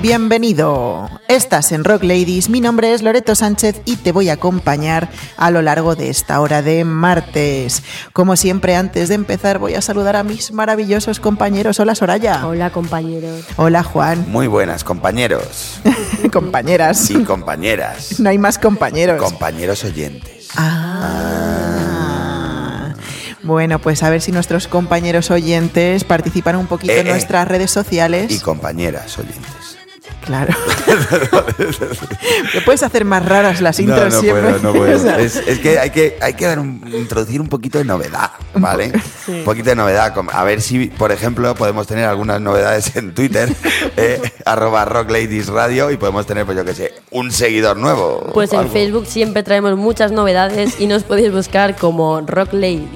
Bienvenido. Estás en Rock Ladies. Mi nombre es Loreto Sánchez y te voy a acompañar a lo largo de esta hora de martes. Como siempre, antes de empezar, voy a saludar a mis maravillosos compañeros. Hola, Soraya. Hola, compañeros. Hola, Juan. Muy buenas, compañeros. Compañeras. Y compañeras. No hay más compañeros. Compañeros oyentes. Ah. Bueno, pues a ver si nuestros compañeros oyentes participan un poquito Eh, en eh. nuestras redes sociales. Y compañeras oyentes. Claro. Le puedes hacer más raras las intros no, no siempre. puedo, no puedo. Es, es que hay que, hay que dar un- introducir un poquito de novedad, ¿vale? Un poquito de novedad. A ver si, por ejemplo, podemos tener algunas novedades en Twitter, eh, arroba Rock Ladies Radio, y podemos tener, pues yo qué sé, un seguidor nuevo. Pues en algo. Facebook siempre traemos muchas novedades y nos podéis buscar como Rock Ladies.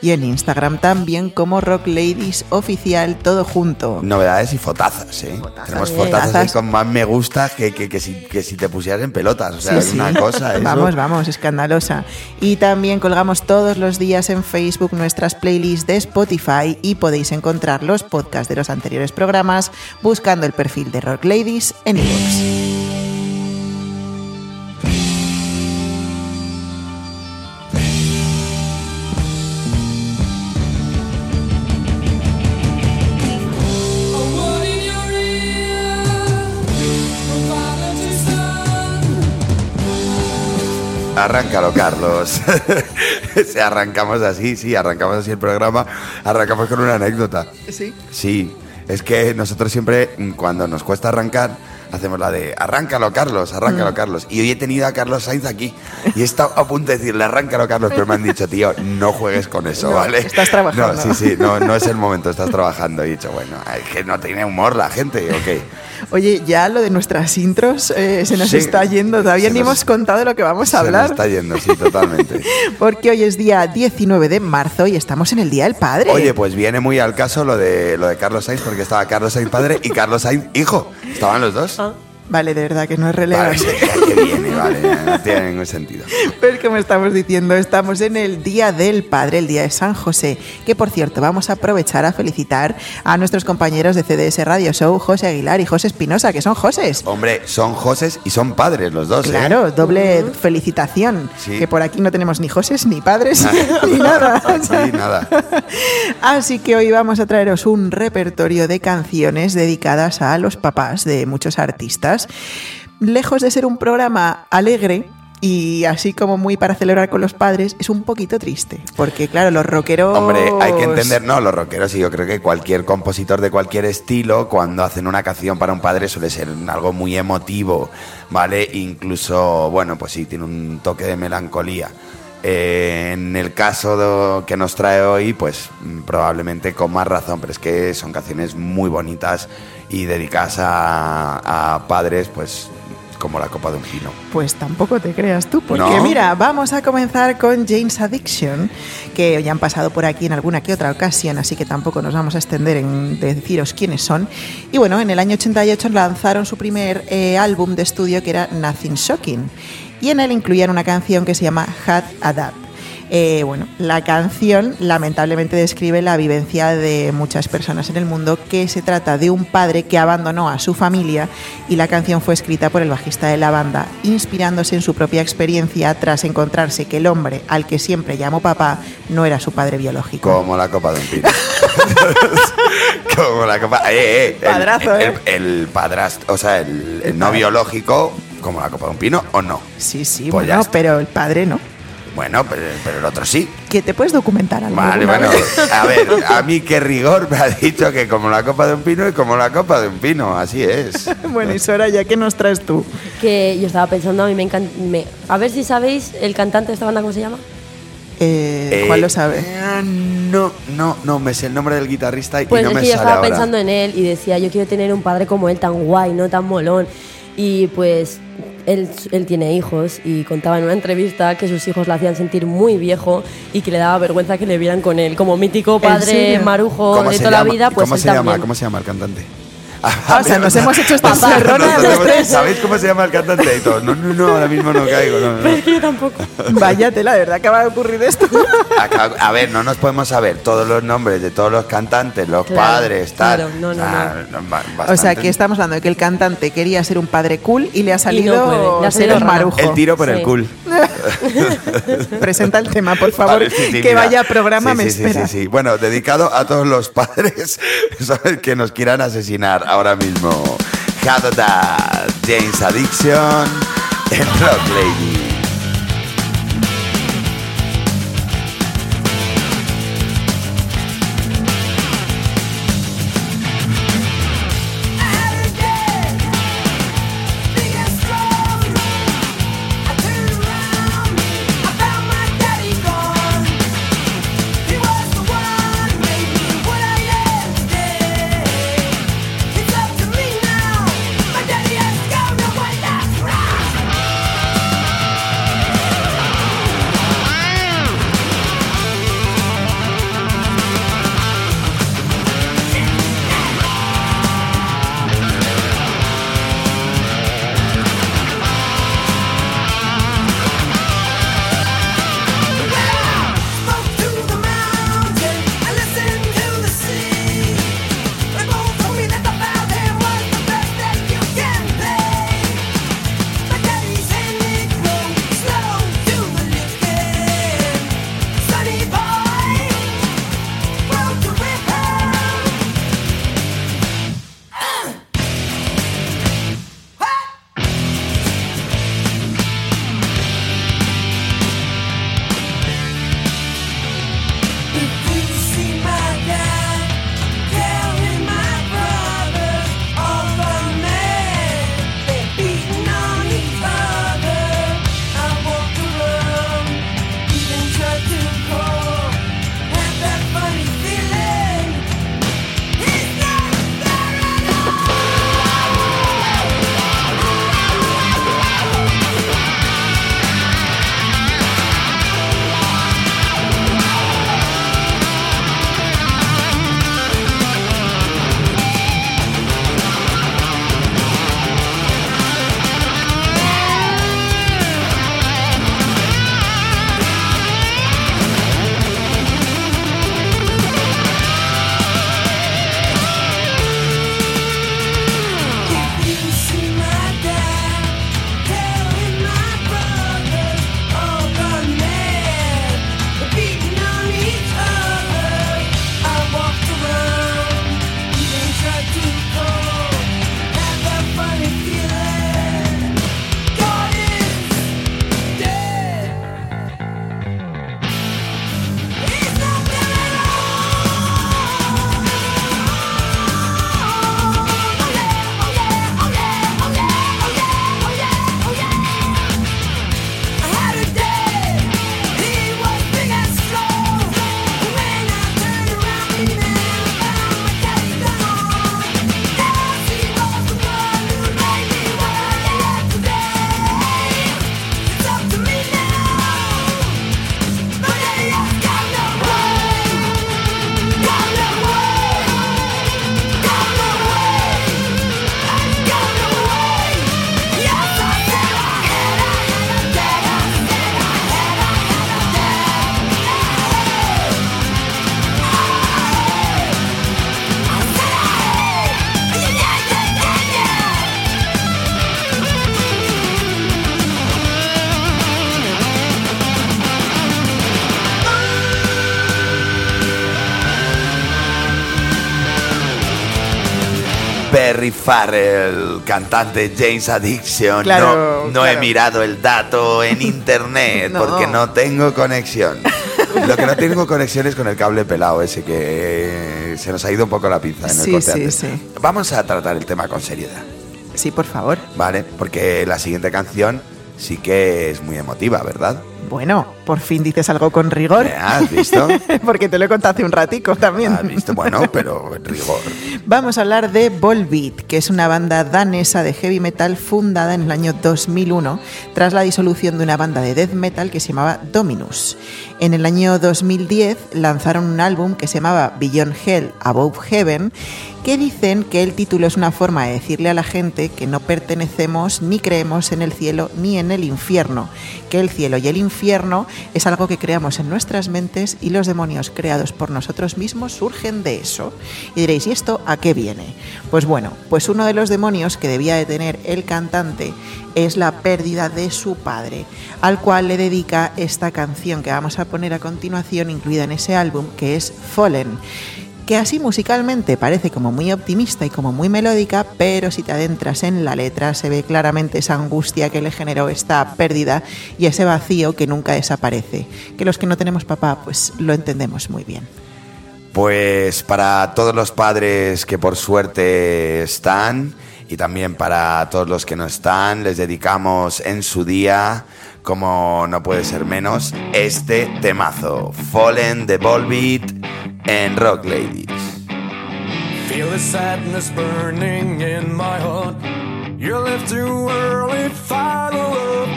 Y en Instagram también como Rock Ladies Oficial, todo junto. Novedades y fotazas, ¿eh? Tenemos fotazas ahí con más me gusta que, que, que si, que si te pusieras en pelotas. O sea, Sí, es sí. una cosa. eso- Vamos, vamos, escandalosa. Y también colgamos todos los días en Facebook nuestras playlists de Spotify y podéis encontrar los podcasts de los anteriores programas buscando el perfil de Rock Ladies en iVoox. Arráncalo, Carlos. Si arrancamos así, sí, arrancamos así el programa. Arrancamos con una anécdota. Sí. Sí, es que nosotros siempre, mm, cuando nos cuesta arrancar, hacemos la de arráncalo, Carlos, Mm. arráncalo, Carlos. Y hoy he tenido a Carlos Sainz aquí y he estado a punto de decirle arráncalo, Carlos, pero me han dicho, tío, no juegues con eso, No, ¿vale? estás trabajando. No, sí, sí, no, no es el momento, estás trabajando. Y he dicho, bueno, es que no tiene humor la gente, ok. Oye, ya lo de nuestras intros eh, se nos Sí. está yendo. Todavía Se ni nos- hemos contado de lo que vamos a Se nos hablar. está yendo, sí, totalmente. Porque hoy es día 19 de marzo y estamos en el Día del Padre. Oye, pues viene muy al caso lo de, lo de Carlos Sainz, porque estaba Carlos Sainz padre y Carlos Sainz hijo. Estaban los dos. Vale, de verdad que no es Vale, relevante. que viene, vale, no tiene ningún sentido. Pues como estamos diciendo, estamos en el Día del Padre, el Día de San José, que por cierto vamos a aprovechar a felicitar a nuestros compañeros de CDS Radio Show, José Aguilar y José Espinosa, que son Joses. Hombre, son Joses y son padres los dos, ¿eh? Claro, doble felicitación, Sí. que por aquí no tenemos ni Joses ni padres ni nada. Sí, nada. Así que hoy vamos a traeros un repertorio de canciones dedicadas a los papás de muchos artistas. Lejos de ser un programa alegre y así como muy para celebrar con los padres, es un poquito triste. Porque, claro, los rockeros. Hombre, hay que entender, no, los rockeros, y yo creo que cualquier compositor de cualquier estilo, cuando hacen una canción para un padre, suele ser algo muy emotivo, ¿vale? Incluso, bueno, pues sí, tiene un toque de melancolía. Eh, en el caso de- que nos trae hoy, pues mm, probablemente con más razón, pero es que son canciones muy bonitas y dedicadas a, a padres, pues como la copa de un pino. Pues tampoco te creas tú, porque ¿No? mira, vamos a comenzar con James Addiction, que ya han pasado por aquí en alguna que otra ocasión, así que tampoco nos vamos a extender en deciros quiénes son. Y bueno, en el año 88 lanzaron su primer eh, álbum de estudio que era Nothing Shocking, y en él incluían una canción que se llama Had a Dad. Eh, bueno, la canción lamentablemente describe la vivencia de muchas personas en el mundo que se trata de un padre que abandonó a su familia y la canción fue escrita por el bajista de la banda, inspirándose en su propia experiencia tras encontrarse que el hombre al que siempre llamó papá no era su padre biológico. Como la copa de un pino. como la copa. Eh, eh, el- Padrazo, el, ¿eh? El, padrastro, o sea, el, el no biológico, como la copa de un pino, o no. Sí, sí, Pues bueno, pero el padre no. Bueno, pero, pero el otro sí. Que te puedes documentar algo. Vale, bueno, vez. a ver, a mí qué rigor me ha dicho que como la copa de un pino y como la copa de un pino, así es. bueno, y Soraya, ¿qué nos traes tú? Que yo estaba pensando, a mí me encanta. A ver si sabéis el cantante de esta banda, ¿cómo se llama? Eh, Juan lo sabe. eh, no, no, no, me sé el nombre del guitarrista y Pues no es me que yo estaba ahora. pensando en él y decía, yo quiero tener un padre como él, tan guay, no tan molón. Y pues él, él tiene hijos y contaba en una entrevista que sus hijos le hacían sentir muy viejo y que le daba vergüenza que le vieran con él. Como mítico padre marujo ¿Cómo de toda llama? la vida, pues ¿Cómo él se llama? ¿Cómo se llama el cantante? Ah, o sea, nos hemos hecho esta los tres. ¿Sabéis cómo se llama el cantante? Y no, no, no, ahora mismo no caigo. no, no. Pero es que yo tampoco. Vaya tela, de verdad acaba de ocurrir esto. Acá- A ver, no nos podemos saber todos los nombres de todos los cantantes, los Claro, padres, tal. claro, no, no, Ah, O sea, que estamos hablando de que el cantante quería ser un padre cool y le ha salido puede, le ha ser salido el marujo. El tiro por el cool. Presenta el tema, por favor, Vale, sí, sí, que mira. vaya programa Sí, me sí, sí, espera. sí, sí. Bueno, dedicado a todos los padres ¿sabes? que nos quieran asesinar ahora mismo. Hadada, James Addiction, el Rock Lady. Perry Farrell, cantante James Addiction. Claro, no no he mirado el dato en internet No. porque no tengo conexión. Lo que no tengo conexión es con el cable pelado ese que se nos ha ido un poco la pinza en Sí, el corte sí, antes. sí. Vamos a tratar el tema con seriedad, Sí, por favor. ¿vale? Porque la siguiente canción sí que es muy emotiva, ¿verdad? Bueno, por fin dices algo con rigor. ¿Has visto? Porque te lo he contado hace un ratico también. ¿Has visto? Bueno, pero en rigor. Vamos a hablar de Volbeat, que es una banda danesa de heavy metal fundada en el año 2001 tras la disolución de una banda de death metal que se llamaba Dominus. En el año 2010 lanzaron un álbum que se llamaba Beyond Hell, Above Heaven, que dicen que el título es una forma de decirle a la gente que no pertenecemos ni creemos en el cielo ni en el infierno, que el cielo y el infierno es algo que creamos en nuestras mentes y los demonios creados por nosotros mismos surgen de eso. Y diréis, ¿y esto a qué viene? Pues bueno, pues uno de los demonios que debía de tener el cantante es la pérdida de su padre, al cual le dedica esta canción que vamos a poner a continuación, incluida en ese álbum, que es Fallen que así musicalmente parece como muy optimista y como muy melódica, pero si te adentras en la letra se ve claramente esa angustia que le generó esta pérdida y ese vacío que nunca desaparece, que los que no tenemos papá pues lo entendemos muy bien. Pues para todos los padres que por suerte están y también para todos los que no están, les dedicamos en su día, como no puede ser menos, este temazo, Fallen de Volbeat en Rock Ladies. Feel the sadness burning in my heart. You left too early, final love.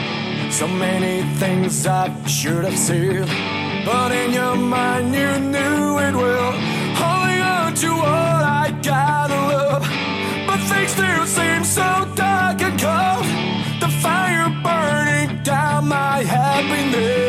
So many things I should have said, but in your mind you knew it well. Holding on to what I gotta love, but things still seem so dark and cold. The fire burning down my happiness.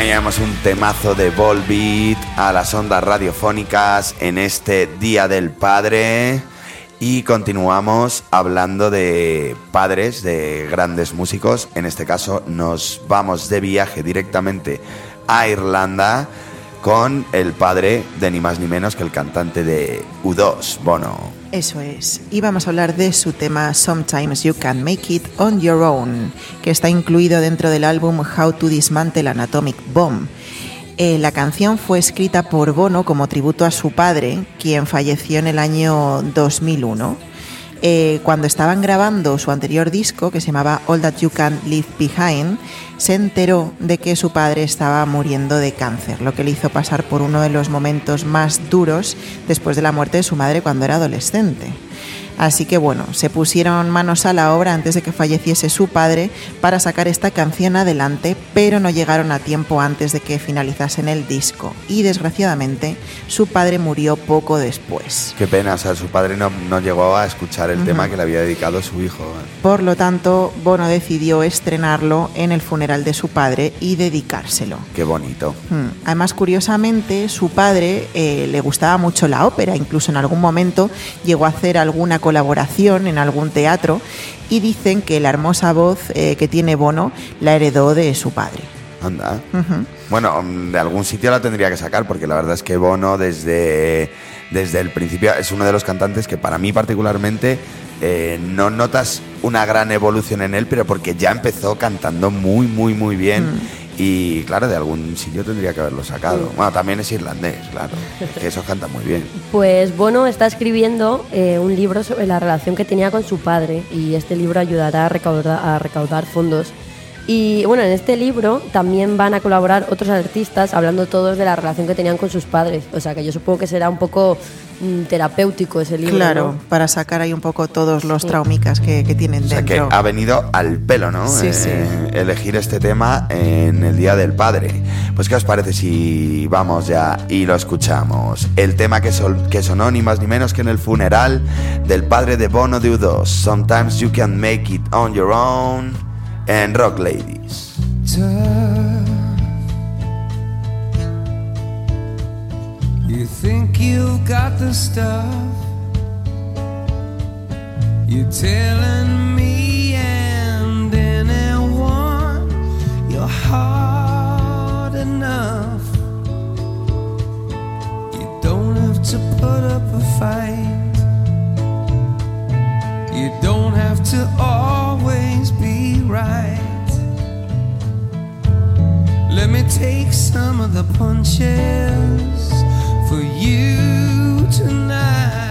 Traíamos un temazo de Volbeat a las ondas radiofónicas en este Día del Padre. Y continuamos hablando de padres, de grandes músicos. En este caso nos vamos de viaje directamente a Irlanda con el padre de ni más ni menos que el cantante de U2, Bono. Eso es. Y vamos a hablar de su tema Sometimes You Can Make It On Your Own, que está incluido dentro del álbum How to Dismantle an Atomic Bomb. Eh, la canción fue escrita por Bono como tributo a su padre, quien falleció en el año 2001. Eh, cuando estaban grabando su anterior disco, que se llamaba All That You Can Leave Behind, se enteró de que su padre estaba muriendo de cáncer, lo que le hizo pasar por uno de los momentos más duros después de la muerte de su madre cuando era adolescente. Así que bueno, se pusieron manos a la obra antes de que falleciese su padre para sacar esta canción adelante, pero no llegaron a tiempo antes de que finalizasen el disco. Y desgraciadamente, su padre murió poco después. Qué pena, o sea, su padre no, no llegó a escuchar el tema que le había dedicado su hijo. Por lo tanto, Bono decidió estrenarlo en el funeral de su padre y dedicárselo. Qué bonito. Hmm. Además, curiosamente, su padre eh, le gustaba mucho la ópera, incluso en algún momento llegó a hacer alguna colaboración en algún teatro y dicen que la hermosa voz eh, que tiene Bono la heredó de su padre. Anda. Bueno, de algún sitio la tendría que sacar porque la verdad es que Bono desde, desde el principio es uno de los cantantes que para mí particularmente eh, no notas una gran evolución en él, pero porque ya empezó cantando muy, muy, muy bien. Y claro, de algún sitio tendría que haberlo sacado. Bueno, también es irlandés, claro. Que eso canta muy bien. Pues Bono está escribiendo eh, un libro sobre la relación que tenía con su padre y este libro ayudará a recaudar, a recaudar fondos. Y bueno, en este libro también van a colaborar otros artistas hablando todos de la relación que tenían con sus padres. O sea que yo supongo que será un poco terapéutico ese libro. Claro, ¿no? para sacar ahí un poco todos los traumicas que, que tienen O sea que dentro. ha venido al pelo, ¿no? Sí, sí. Elegir este tema en el Día del Padre. Pues, ¿qué os parece si vamos ya y lo escuchamos? El tema que, sol- que sonó ni más ni menos que en el funeral del padre de Bono de U2. Sometimes you can make it on your own. En Rock Ladies. You think you've got the stuff? You're telling me and anyone you're hard enough. You don't have to put up a fight. You don't have to always be right. Let me take some of the punches for you tonight.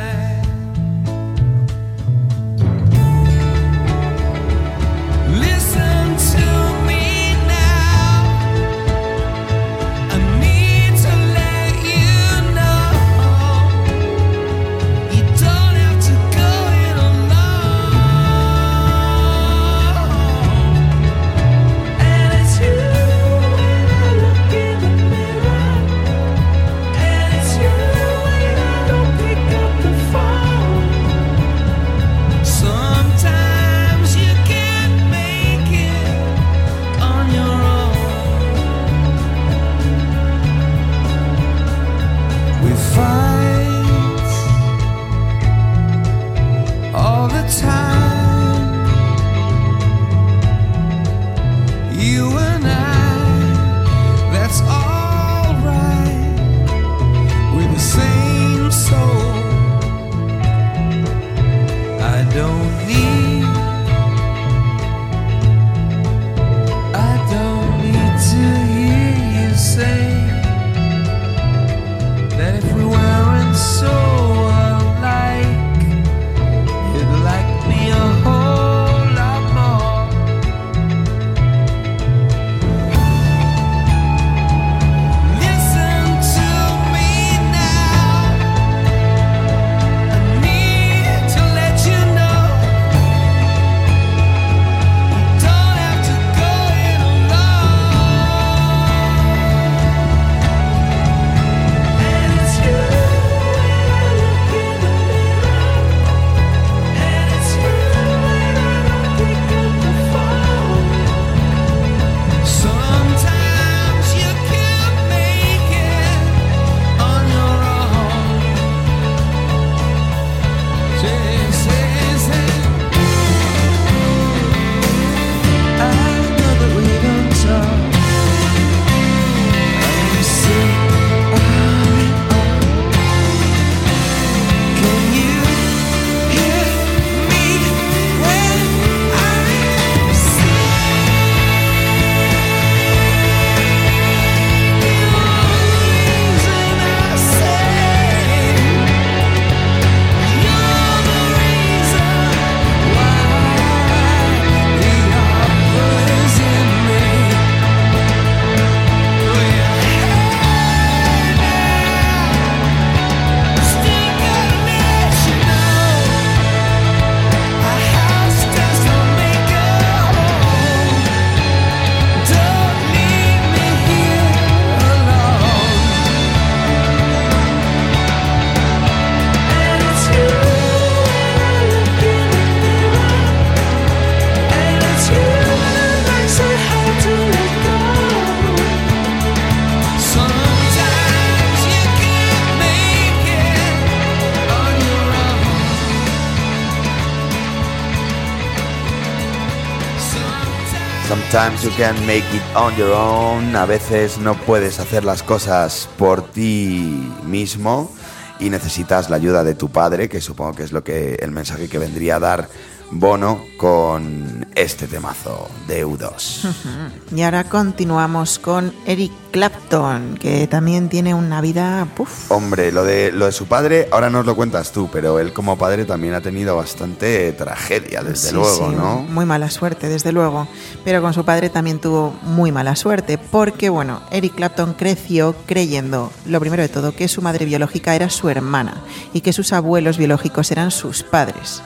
Sometimes you can. A veces no puedes hacer las cosas por ti mismo y necesitas la ayuda de tu padre, que supongo que es lo que el mensaje que vendría a dar Bono con este temazo de U2. Y ahora continuamos con Eric Clapton, que también tiene una vida... Puf, Hombre, lo de, lo de su padre, ahora nos lo cuentas tú, pero él como padre también ha tenido bastante tragedia, desde Sí, luego, sí, ¿no? Muy mala suerte, desde luego. Pero con su padre también tuvo muy mala suerte, porque, bueno, Eric Clapton creció creyendo, lo primero de todo, que su madre biológica era su hermana y que sus abuelos biológicos eran sus padres.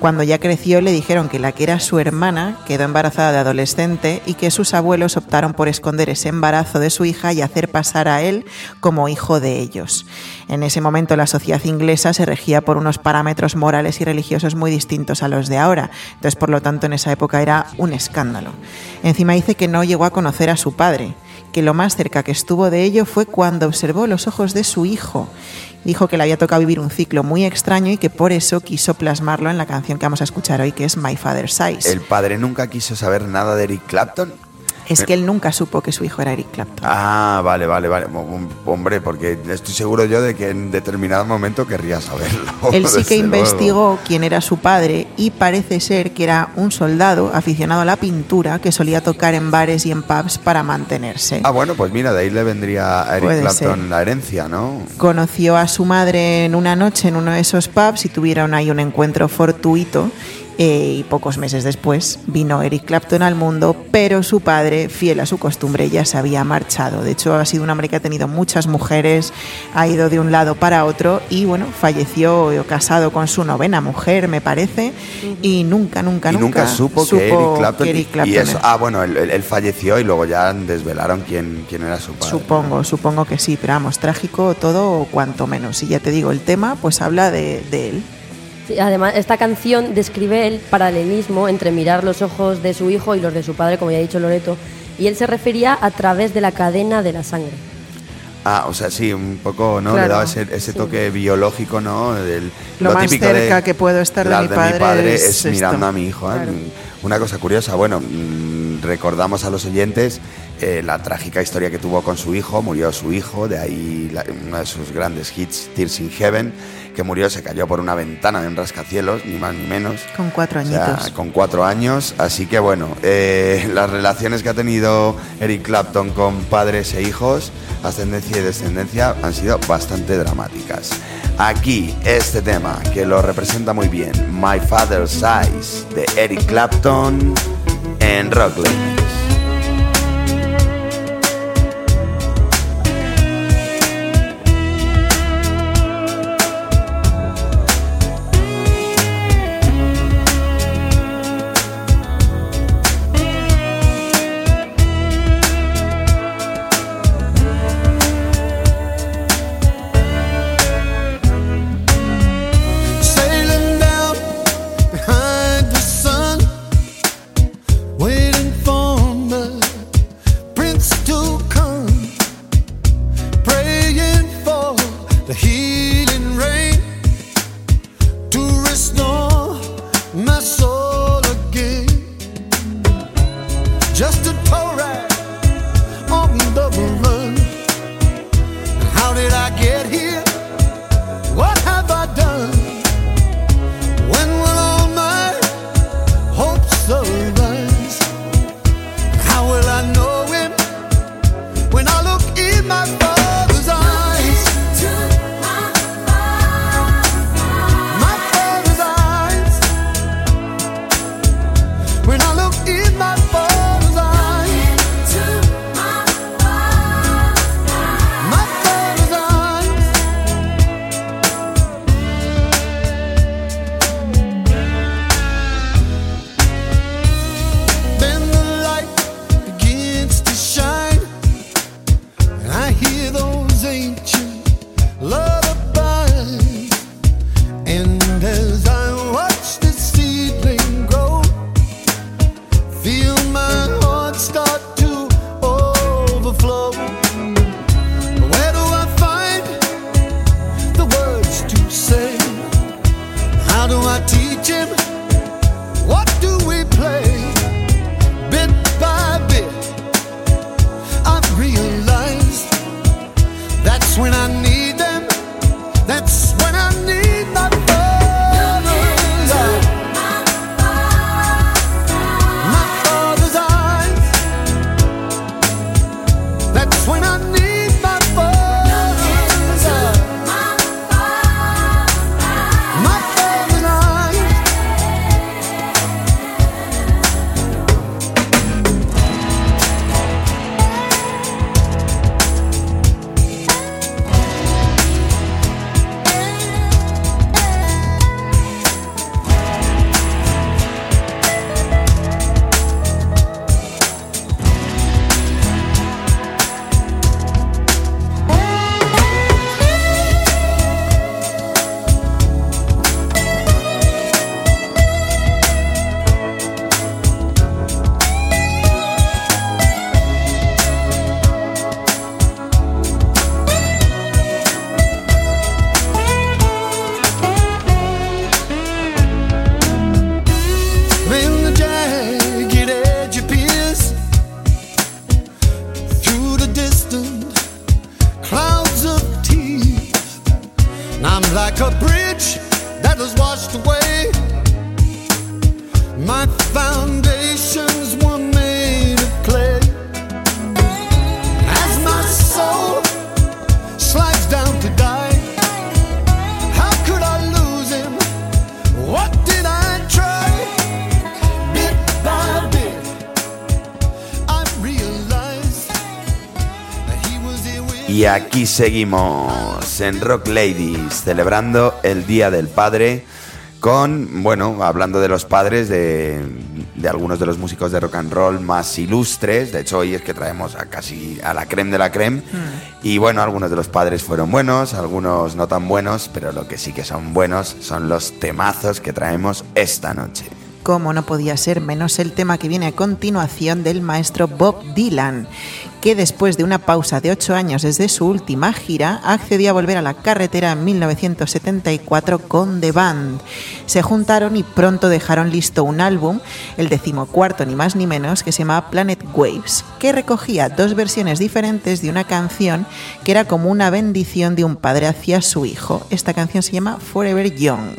Cuando ya creció le dijeron que la que era su hermana quedó embarazada de adolescente y que sus abuelos optaron por esconder ese embarazo de su hija y hacer pasar a él como hijo de ellos. En ese momento la sociedad inglesa se regía por unos parámetros morales y religiosos muy distintos a los de ahora. Entonces, por lo tanto, en esa época era un escándalo. Encima dice que no llegó a conocer a su padre, que lo más cerca que estuvo de ello fue cuando observó los ojos de su hijo. Dijo que le había tocado vivir un ciclo muy extraño y que por eso quiso plasmarlo en la canción que vamos a escuchar hoy, que es My Father's Eyes. El padre nunca quiso saber nada de Eric Clapton. Es que él nunca supo que su hijo era Eric Clapton. Ah, vale, vale, vale. Hom- Hombre, porque estoy seguro yo de que en determinado momento querría saberlo. Él sí que desde luego. investigó quién era su padre y parece ser que era un soldado aficionado a la pintura que solía tocar en bares y en pubs para mantenerse. Ah, bueno, pues mira, de ahí le vendría a Eric Puede Clapton ser. la herencia, ¿no? Conoció a su madre en una noche en uno de esos pubs y tuvieron ahí un encuentro fortuito. Eh, y pocos meses después vino Eric Clapton al mundo, pero su padre, fiel a su costumbre, ya se había marchado. De hecho, ha sido un hombre que ha tenido muchas mujeres, ha ido de un lado para otro y, bueno, falleció casado con su novena mujer, me parece, y nunca, nunca, y nunca supo, que Eric Clapton. que Eric Clapton y eso, ah, bueno, él, él- falleció y luego ya desvelaron quién, quién era su padre. Supongo, supongo que sí, pero vamos, trágico todo o cuanto menos. Y ya te digo, el tema pues habla de, de él. Además, esta canción describe el paralelismo entre mirar los ojos de su hijo y los de su padre, como ya ha dicho Loreto, y él se refería a través de la cadena de la sangre. Ah, o sea, sí, un poco, ¿no? Le Claro, daba ese, ese toque biológico, ¿no? Del- Lo más típico cerca que puedo estar de las mi padre es esto. mirando a mi hijo. ¿eh? Claro. Una cosa curiosa, bueno, mm, recordamos a los oyentes eh, la trágica historia que tuvo con su hijo, murió su hijo, de ahí la- uno de sus grandes hits, Tears in Heaven, que murió, se cayó por una ventana de un rascacielos, ni más ni menos. Con cuatro O sea, añitos. con cuatro años, así que bueno, eh, las relaciones que ha tenido Eric Clapton con padres e hijos, ascendencia y descendencia, han sido bastante dramáticas. Aquí, este tema que lo representa muy bien, My Father's Eyes, de Eric Clapton en Rock Y seguimos en Rock Ladies, celebrando el Día del Padre con, bueno, hablando de los padres de, de algunos de los músicos de rock and roll más ilustres. De hecho, hoy es que traemos a casi a la creme de la creme. Y bueno, algunos de los padres fueron buenos, algunos no tan buenos, pero lo que sí que son buenos son los temazos que traemos esta noche. como no podía ser menos el tema que viene a continuación del maestro Bob Dylan, que después de una pausa de ocho años desde su última gira, accedió a volver a la carretera en 1974 con The Band. Se juntaron y pronto dejaron listo un álbum, el decimocuarto ni más ni menos, que se llamaba Planet Waves, que recogía dos versiones diferentes de una canción que era como una bendición de un padre hacia su hijo. Esta canción se llama Forever Young.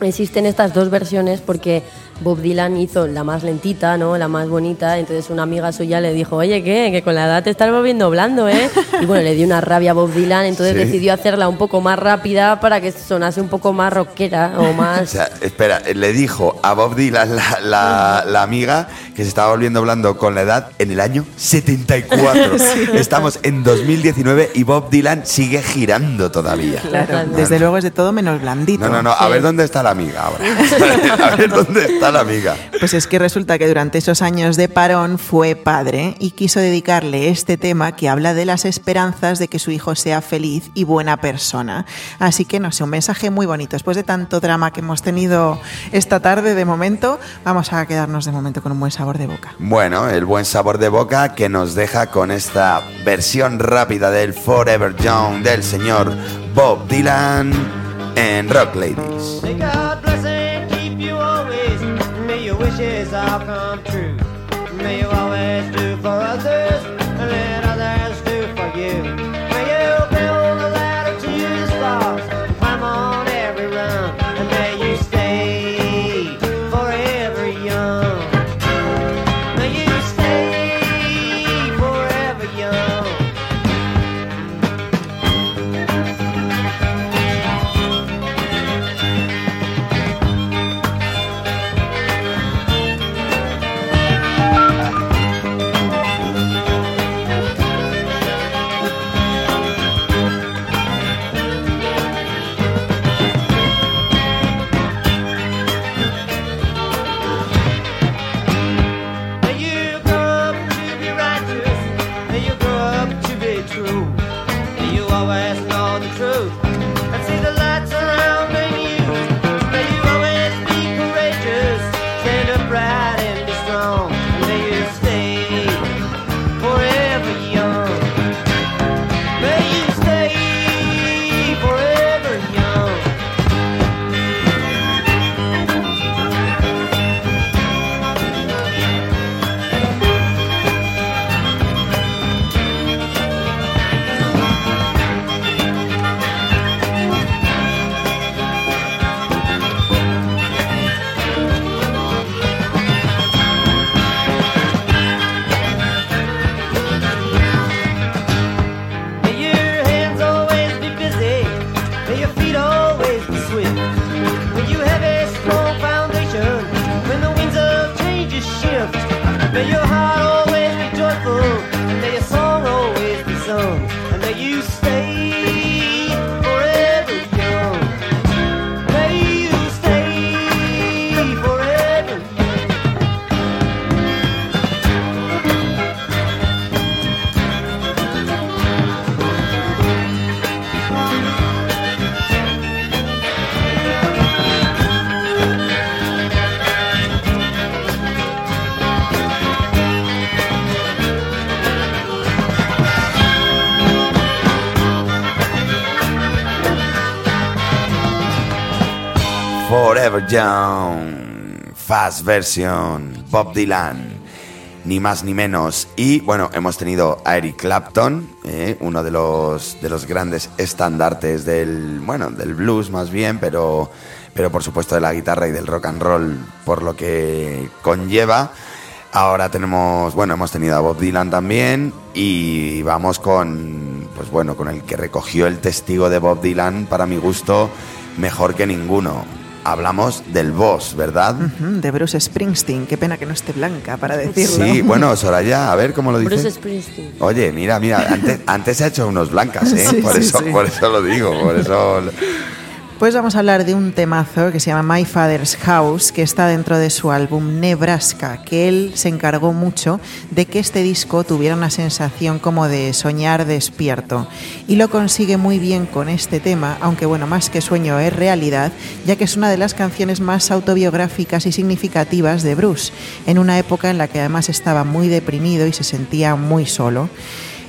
Existen estas dos versiones porque Bob Dylan hizo la más lentita, ¿no? La más bonita. Entonces una amiga suya le dijo, oye, ¿qué? Que con la edad te estás volviendo blando, ¿eh? Y bueno, le dio una rabia a Bob Dylan, entonces Sí. decidió hacerla un poco más rápida para que sonase un poco más rockera o O más... sea, espera, le dijo a Bob Dylan, la, la- la amiga, que se estaba volviendo blando con la edad en el año 74. Estamos en 2019 y Bob Dylan sigue girando todavía. Claro, desde luego es de todo menos blandito. No, no, no, a Sí. ver dónde está la amiga ahora. A ver dónde está la amiga. Pues es que resulta que durante esos años de parón fue padre y quiso dedicarle este tema que habla de las esperanzas de que su hijo sea feliz y buena persona. Así que no sé, un mensaje muy bonito. Después de tanto drama que hemos tenido esta tarde, de momento, vamos a quedarnos de momento con un buen sabor de boca. Bueno, el buen sabor de boca que nos deja con esta versión rápida del Forever Young del señor Bob Dylan en Rock Ladies. Wishes all come true. Fast Version, Bob Dylan, ni más ni menos. Y bueno, hemos tenido a Eric Clapton, eh, uno de los, de los grandes estandartes del, bueno, del blues más bien, pero, pero por supuesto de la guitarra y del rock and roll por lo que conlleva. Ahora tenemos, bueno, hemos tenido a Bob Dylan también y vamos con, pues bueno, con el que recogió el testigo de Bob Dylan, para mi gusto, mejor que ninguno. Hablamos del boss, ¿verdad? De Bruce Springsteen. Qué pena que no esté blanca para decirlo. Sí, bueno, Soraya, a ver cómo lo Bruce dice. Springsteen. Oye, mira, mira, antes, antes se ha hecho unos blancas, ¿eh? Sí, por, sí, eso, sí. por eso lo digo, por eso... Pues vamos a hablar de un temazo que se llama My Father's House, que está dentro de su álbum Nebraska, que él se encargó mucho de que este disco tuviera una sensación como de soñar despierto. Y lo consigue muy bien con este tema, aunque bueno, más que sueño es realidad, ya que es una de las canciones más autobiográficas y significativas de Bruce, en una época en la que además estaba muy deprimido y se sentía muy solo.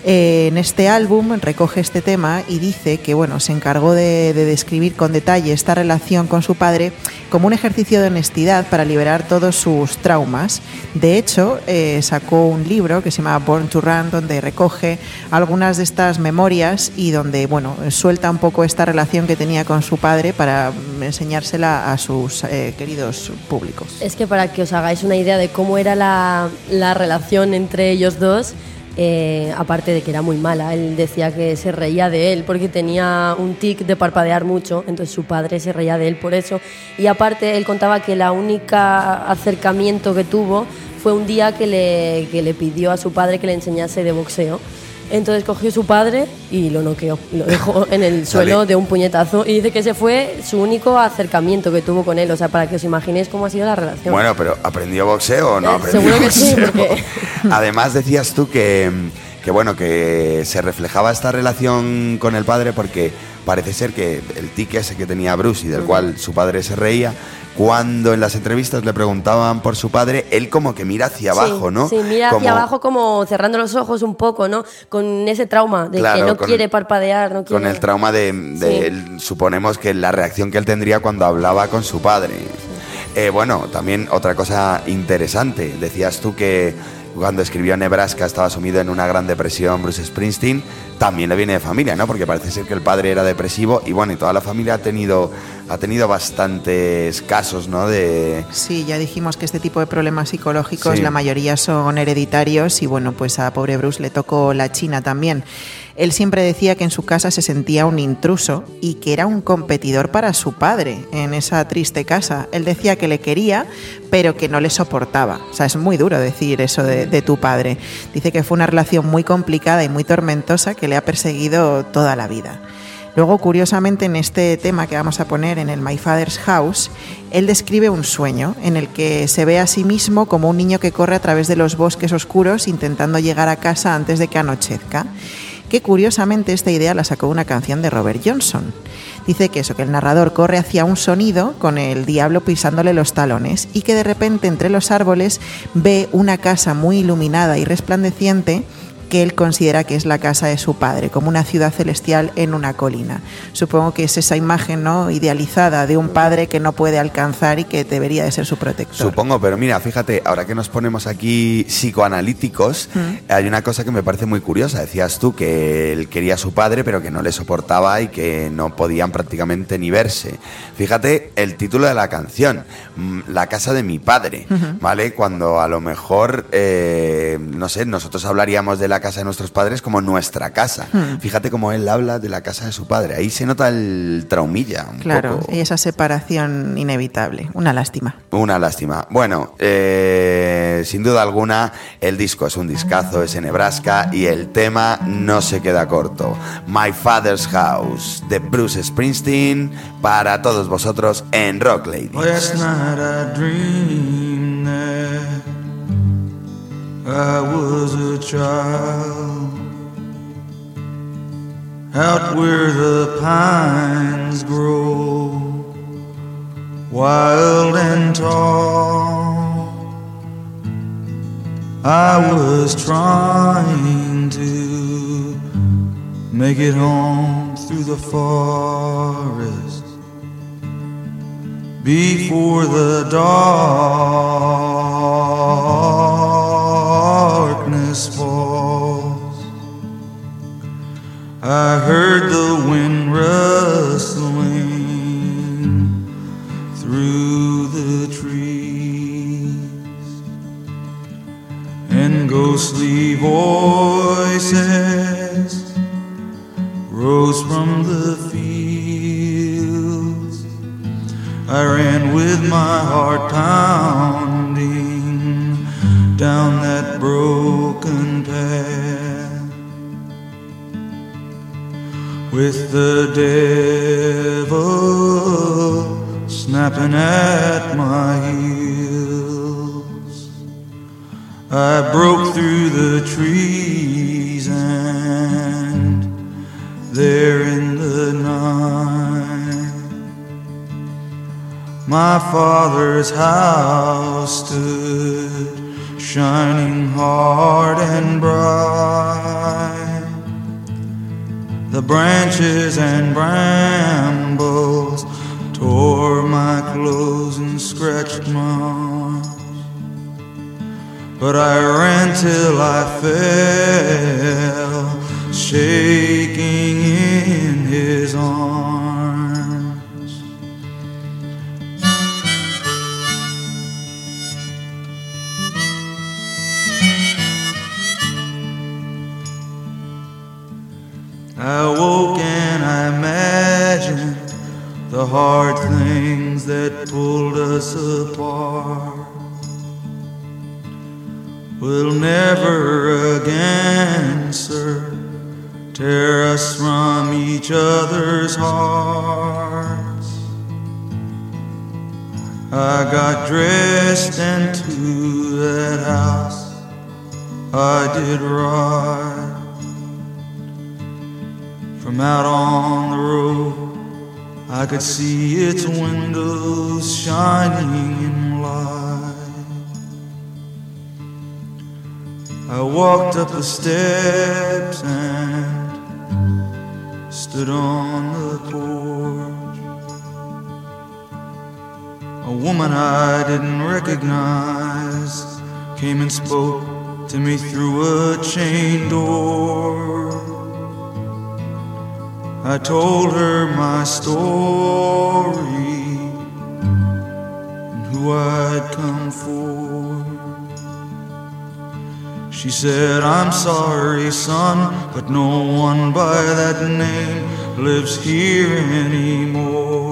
Eh, en este álbum recoge este tema y dice que bueno, se encargó de, de describir con detalle esta relación con su padre como un ejercicio de honestidad para liberar todos sus traumas. De hecho, eh, sacó un libro que se llama Born to Run, donde recoge algunas de estas memorias y donde bueno, suelta un poco esta relación que tenía con su padre para enseñársela a sus eh, queridos públicos. Es que para que os hagáis una idea de cómo era la, la relación entre ellos dos, eh, aparte de que era muy mala, él decía que se reía de él porque tenía un tic de parpadear mucho, entonces su padre se reía de él por eso. Y aparte él contaba que la única acercamiento que tuvo fue un día que le, que le pidió a su padre que le enseñase de boxeo. Entonces cogió su padre y lo noqueó, lo dejó en el suelo de un puñetazo y dice que ese fue su único acercamiento que tuvo con él, o sea, para que os imaginéis cómo ha sido la relación. Bueno, pero ¿aprendió boxeo o no Eh, aprendió seguro que sí, porque- Además decías tú que, que, bueno, que se reflejaba esta relación con el padre porque parece ser que el tic ese que tenía Bruce y del cual su padre se reía, cuando en las entrevistas le preguntaban por su padre, él como que mira hacia Sí, abajo, ¿no? Sí, mira Como- hacia abajo como cerrando los ojos un poco, ¿no? Con ese trauma de Claro, que no quiere parpadear, no quiere... Con el trauma de, de Sí. él, suponemos que la reacción que él tendría cuando hablaba con su padre. Eh, bueno, también otra cosa interesante, decías tú que cuando escribió Nebraska estaba sumido en una gran depresión Bruce Springsteen, también le viene de familia, ¿no? Porque parece ser que el padre era depresivo y bueno, y toda la familia ha tenido, ha tenido bastantes casos, ¿no? De, Sí, ya dijimos que este tipo de problemas psicológicos Sí. la mayoría son hereditarios y bueno, pues a pobre Bruce le tocó la China también. Él siempre decía que en su casa se sentía un intruso y que era un competidor para su padre en esa triste casa. Él decía que le quería, pero que no le soportaba. O sea, es muy duro decir eso de, tu padre. Dice que fue una relación muy complicada y muy tormentosa que le ha perseguido toda la vida. Luego, curiosamente, en este tema que vamos a poner en el My Father's House, él describe un sueño en el que se ve a sí mismo como un niño que corre a través de los bosques oscuros intentando llegar a casa antes de que anochezca. Que curiosamente esta idea la sacó una canción de Robert Johnson. Dice que eso, que el narrador corre hacia un sonido con el diablo pisándole los talones y que de repente entre los árboles ve una casa muy iluminada y resplandeciente que él considera que es la casa de su padre, como una ciudad celestial en una colina. Supongo que es esa imagen ¿no? idealizada de un padre que no puede alcanzar y que debería de ser su protector. Supongo, pero mira, fíjate, ahora que nos ponemos aquí psicoanalíticos, hay una cosa que me parece muy curiosa. Decías tú que él quería a su padre, pero que no le soportaba y que no podían prácticamente ni verse. Fíjate el título de la canción, mm, La casa de mi padre, ¿vale? Cuando a lo mejor, eh, no sé, nosotros hablaríamos de la casa de nuestros padres como nuestra casa. Fíjate cómo él habla de la casa de su padre. Ahí se nota el traumilla. Un Claro, poco. y esa separación inevitable. Una lástima. Una lástima. Bueno, eh, sin duda alguna, el disco es un discazo, es en Nebraska y el tema no se queda corto. My Father's House de Bruce Springsteen para todos vosotros en Rock Lady. I was a child out where the pines grow wild and tall. I was trying to make it home through the forest before the darkness I heard the wind rustling through the trees, and ghostly voices rose from the fields. I ran with my heart pounding down that broken path with the devil snapping at my heels. I broke through the trees and there in the night my father's house stood shining hard and bright. The branches and brambles tore my clothes and scratched my arms. But I ran till I fell, shaking in his arms. I woke and I imagined the hard things that pulled us apart. Will never again, sir, tear us from each other's hearts. I got dressed and to that house I did ride. From out on the road, I could see its windows shining in light. I walked up the steps and stood on the porch. A woman I didn't recognize came and spoke to me through a chain door. I told her my story and who I'd come for. She said, I'm sorry, son, but no one by that name lives here anymore.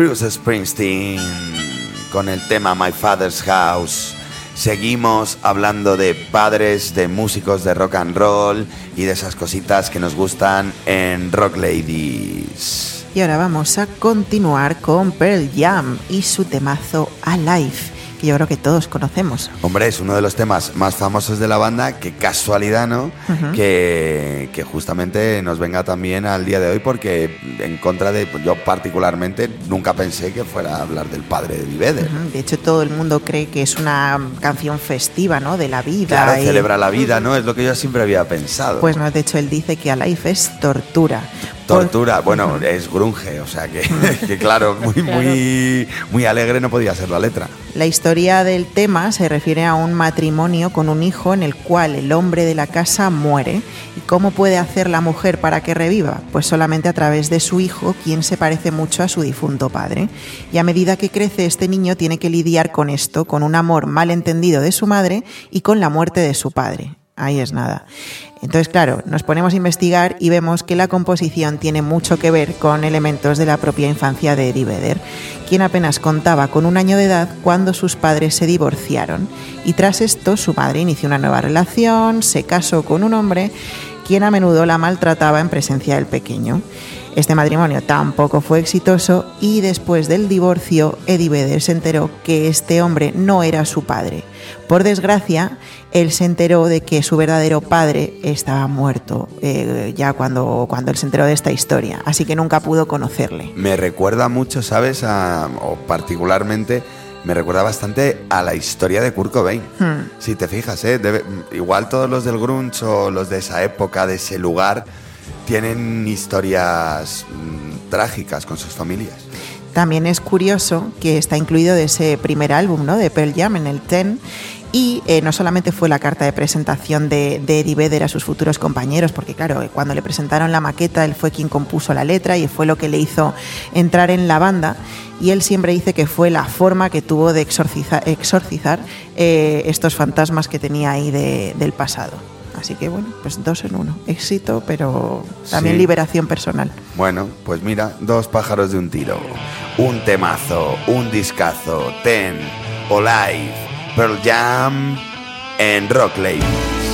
Bruce Springsteen con el tema My Father's House. Seguimos hablando de padres, de músicos de rock and roll y de esas cositas que nos gustan en Rock Ladies. Y ahora vamos a continuar con Pearl Jam y su temazo Alive, que yo creo que todos conocemos. Hombre, es uno de los temas más famosos de la banda, qué casualidad, ¿no? que, que justamente nos venga también al día de hoy, porque en contra de, yo particularmente nunca pensé que fuera a hablar del padre de. Ujú, De hecho, todo el mundo cree que es una canción festiva, ¿no? De la vida. Claro, y- celebra la vida, ¿no? Es lo que yo siempre había pensado. Pues no, de hecho, él dice que Alive es tortura. Tortura, bueno, es grunge, o sea que, que claro, muy, muy, muy alegre no podía ser la letra. La historia del tema se refiere a un matrimonio con un hijo en el cual el hombre de la casa muere. ¿Y cómo puede hacer la mujer para que reviva? Pues solamente a través de su hijo, quien se parece mucho a su difunto padre. Y a medida que crece, este niño tiene que lidiar con esto, con un amor mal entendido de su madre y con la muerte de su padre. Ahí es nada. Entonces, claro, nos ponemos a investigar y vemos que la composición tiene mucho que ver con elementos de la propia infancia de Eddie quien apenas contaba con un año de edad cuando sus padres se divorciaron. Y tras esto, su madre inició una nueva relación, se casó con un hombre quien a menudo la maltrataba en presencia del pequeño. Este matrimonio tampoco fue exitoso y después del divorcio Eddie Vedder se enteró que este hombre no era su padre. Por desgracia, él se enteró de que su verdadero padre estaba muerto eh, ya cuando, cuando él se enteró de esta historia, así que nunca pudo conocerle. Me recuerda mucho, ¿sabes? A- o particularmente me recuerda bastante a la historia de Kurt Cobain. Hmm. Si te fijas, ¿eh? Debe- igual todos los del grunge o los de esa época, de ese lugar, tienen historias mm, trágicas con sus familias. También es curioso que está incluido de ese primer álbum, ¿no? De Pearl Jam en el Ten. Y eh, no solamente fue la carta de presentación de, de Eddie Vedder a sus futuros compañeros, porque claro, eh, cuando le presentaron la maqueta, él fue quien compuso la letra y fue lo que le hizo entrar en la banda. Y él siempre dice que fue la forma que tuvo de exorciza- exorcizar eh, estos fantasmas que tenía ahí de- del pasado. Así que bueno, pues dos en uno. Éxito, pero también Sí. liberación personal. Bueno, pues mira, dos pájaros de un tiro. Un temazo, un discazo, Ten, Olive, Pearl Jam en Rock Ladies.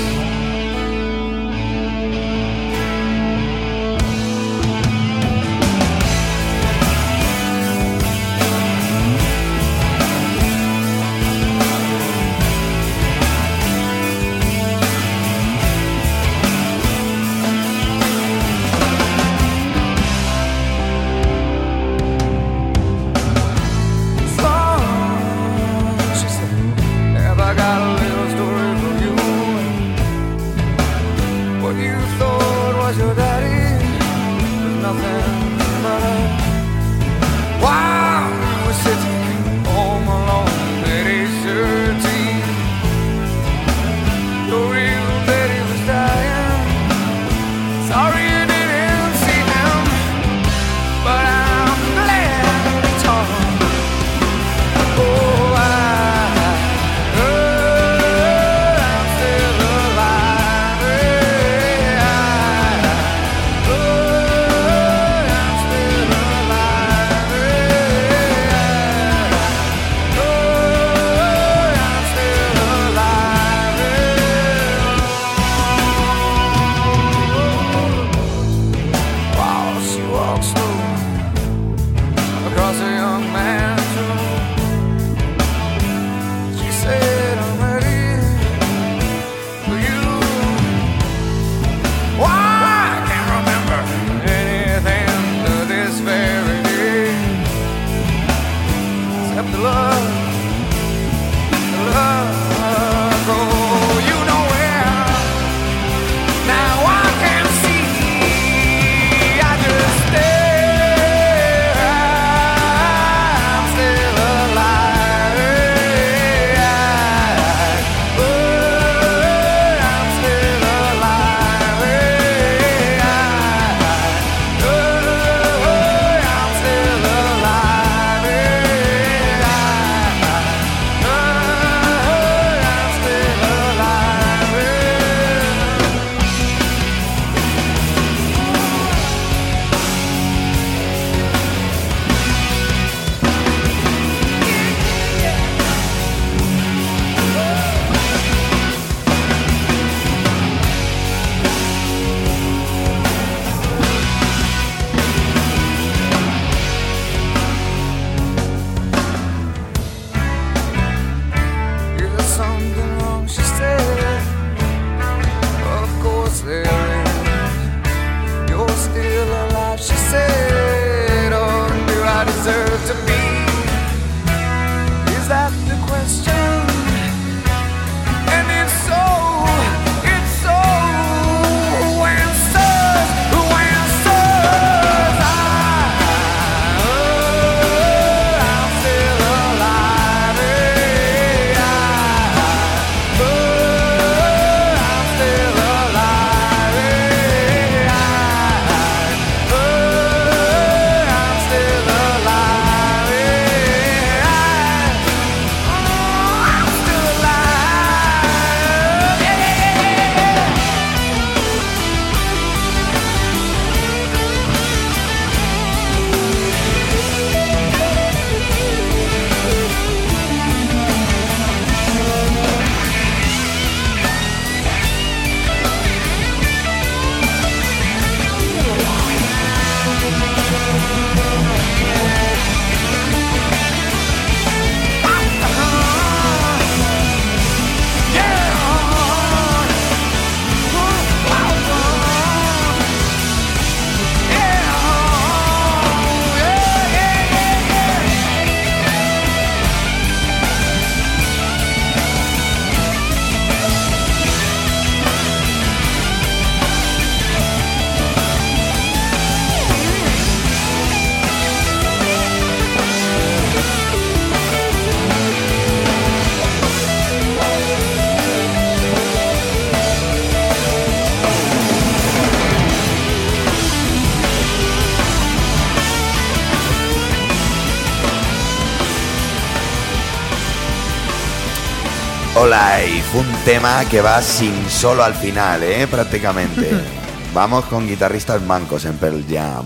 Tema que va sin solo al final, ¿eh? prácticamente. Vamos con guitarristas mancos en Pearl Jam.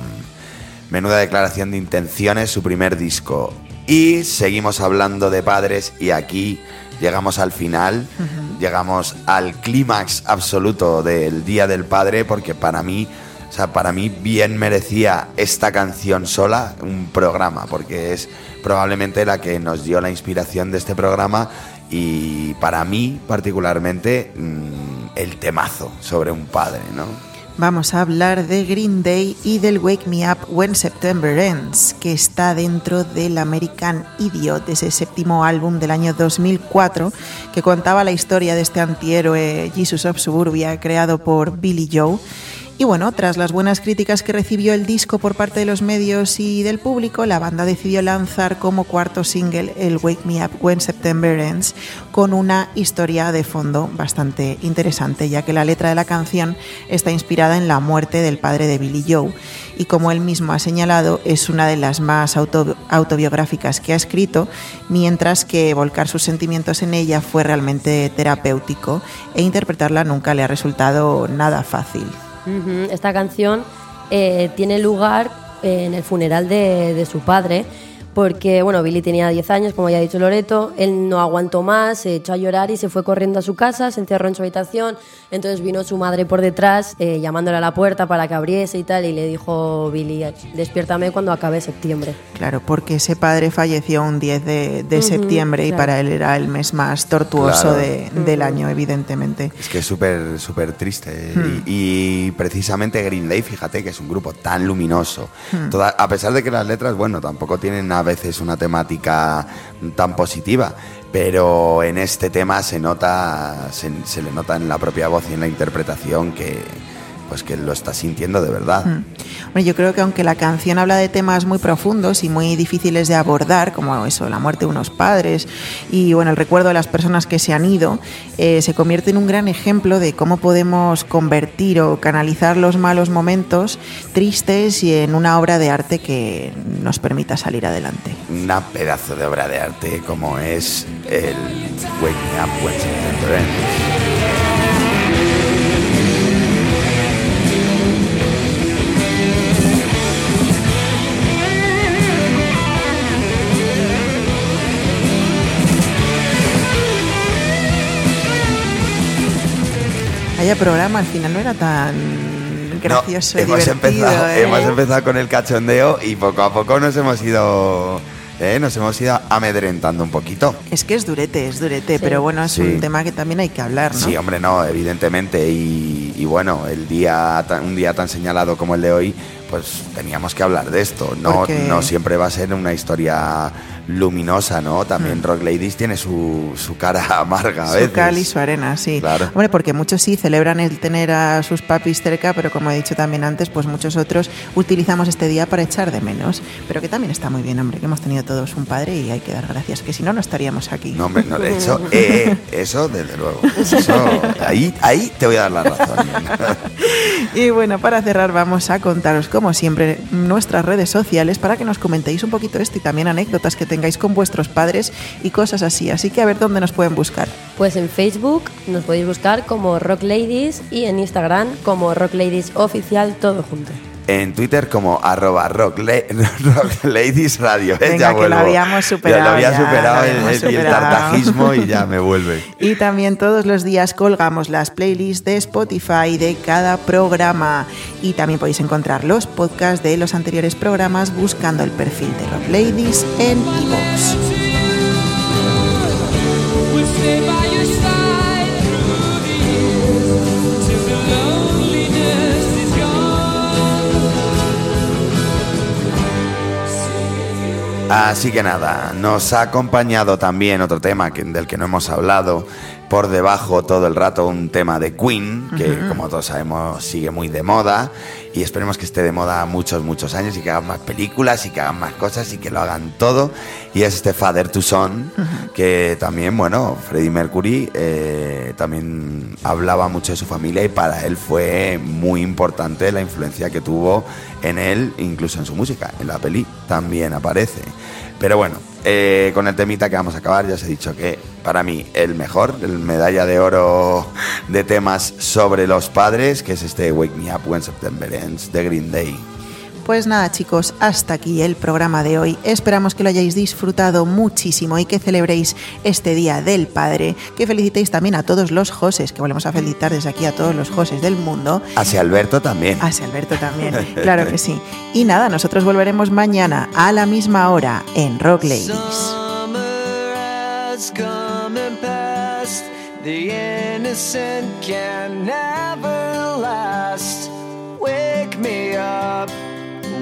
Menuda declaración de intenciones, su primer disco. Y seguimos hablando de padres y aquí llegamos al final, llegamos al clímax absoluto del Día del Padre porque para mí, o sea, para mí bien merecía esta canción sola un programa porque es probablemente la que nos dio la inspiración de este programa y para mí particularmente mm, el temazo sobre un padre, ¿no? Vamos a hablar de Green Day y del Wake Me Up When September Ends, que está dentro del American Idiot, ese séptimo álbum del año 2004, que contaba la historia de este antihéroe Jesus of Suburbia, creado por Billy Joe. Y bueno, tras las buenas críticas que recibió el disco por parte de los medios y del público, la banda decidió lanzar como cuarto single el Wake Me Up When September Ends, con una historia de fondo bastante interesante, ya que la letra de la canción está inspirada en la muerte del padre de Billy Joe y como él mismo ha señalado, es una de las más auto- autobiográficas que ha escrito, mientras que volcar sus sentimientos en ella fue realmente terapéutico e interpretarla nunca le ha resultado nada fácil. Esta canción eh, tiene lugar en el funeral de, de su padre, porque bueno, Billy tenía 10 años, como ya ha dicho Loreto, él no aguantó más, se echó a llorar y se fue corriendo a su casa, se encerró en su habitación, entonces vino su madre por detrás eh, llamándole a la puerta para que abriese y tal, y le dijo Billy, despiértame cuando acabe septiembre. Claro, porque ese padre falleció un 10 de, de Ujú, septiembre y claro. para él era el mes más tortuoso Claro. de- del año, evidentemente. Es que es súper, súper triste. Hmm. Y, y precisamente Green Day, fíjate que es un grupo tan luminoso. Hmm. Toda- a pesar de que las letras, bueno, tampoco tienen a veces una temática tan positiva. Pero en este tema se nota, se, se le nota en la propia voz y en la interpretación que, pues que lo está sintiendo de verdad. Mm. Hombre, yo creo que aunque la canción habla de temas muy profundos y muy difíciles de abordar, como eso, la muerte de unos padres y bueno, el recuerdo de las personas que se han ido, eh, se convierte en un gran ejemplo de cómo podemos convertir o canalizar los malos momentos tristes y en una obra de arte que nos permita salir adelante. Una pedazo de obra de arte como es el Wake Me Up When Vaya programa, al final no era tan gracioso No, y hemos, divertido. empezado, ¿eh? hemos empezado con el cachondeo y poco a poco nos hemos ido, eh, nos hemos ido amedrentando un poquito. Es que es durete, es durete, Sí. pero bueno, es Sí. un tema que también hay que hablar, ¿no? Sí, hombre, no, evidentemente. Y, y bueno, el día un día tan señalado como el de hoy, pues teníamos que hablar de esto. No, Porque- no siempre va a ser una historia luminosa, ¿no? También Rock Ladies tiene su, su cara amarga a Su veces. cal y su arena, sí. Claro. Hombre, porque muchos sí celebran el tener a sus papis cerca, pero como he dicho también antes, pues muchos otros utilizamos este día para echar de menos. Pero que también está muy bien, hombre, que hemos tenido todos un padre y hay que dar gracias, que si no, no estaríamos aquí. No, hombre, no, eso, eh, eso desde luego. Eso, ahí, ahí te voy a dar la razón. Y bueno, para cerrar vamos a contaros, como siempre, nuestras redes sociales para que nos comentéis un poquito esto y también anécdotas que tengáis con vuestros padres y cosas así. Así que a ver dónde nos pueden buscar. Pues en Facebook nos podéis buscar como Rock Ladies y en Instagram como Rock Ladies Oficial, todo junto. En Twitter como arroba rock, Rock Ladies Radio. Venga, ya que lo habíamos Ya superado, lo había ya, superado lo el, tartajismo y ya me vuelve. Y también todos los días colgamos las playlists de Spotify de cada programa. Y también podéis encontrar los podcasts de los anteriores programas buscando el perfil de Rock Ladies en iVoox. Así que nada, nos ha acompañado también otro tema que- del que no hemos hablado. Por debajo todo el rato un tema de Queen, que como todos sabemos sigue muy de moda. Y esperemos que esté de moda muchos, muchos años y que hagan más películas y que hagan más cosas y que lo hagan todo. Y es este Father to Son, que también, bueno, Freddie Mercury eh, también hablaba mucho de su familia y para él fue muy importante la influencia que tuvo en él, incluso en su música. En la peli también aparece. Pero bueno, eh, con el temita que vamos a acabar, ya os he dicho que para mí el mejor, el medalla de oro de temas sobre los padres, que es este Wake Me Up When September Ends de Green Day. Pues nada, chicos, hasta aquí el programa de hoy. Esperamos que lo hayáis disfrutado muchísimo y que celebréis este Día del Padre. Que felicitéis también a todos los Joses, que volvemos a felicitar desde aquí a todos los Joses del mundo. Hacia Alberto también. Hacia Alberto también, claro que sí. Y nada, nosotros volveremos mañana a la misma hora en Rock Ladies. Summer has come and passed. The innocent can never last. Wake me up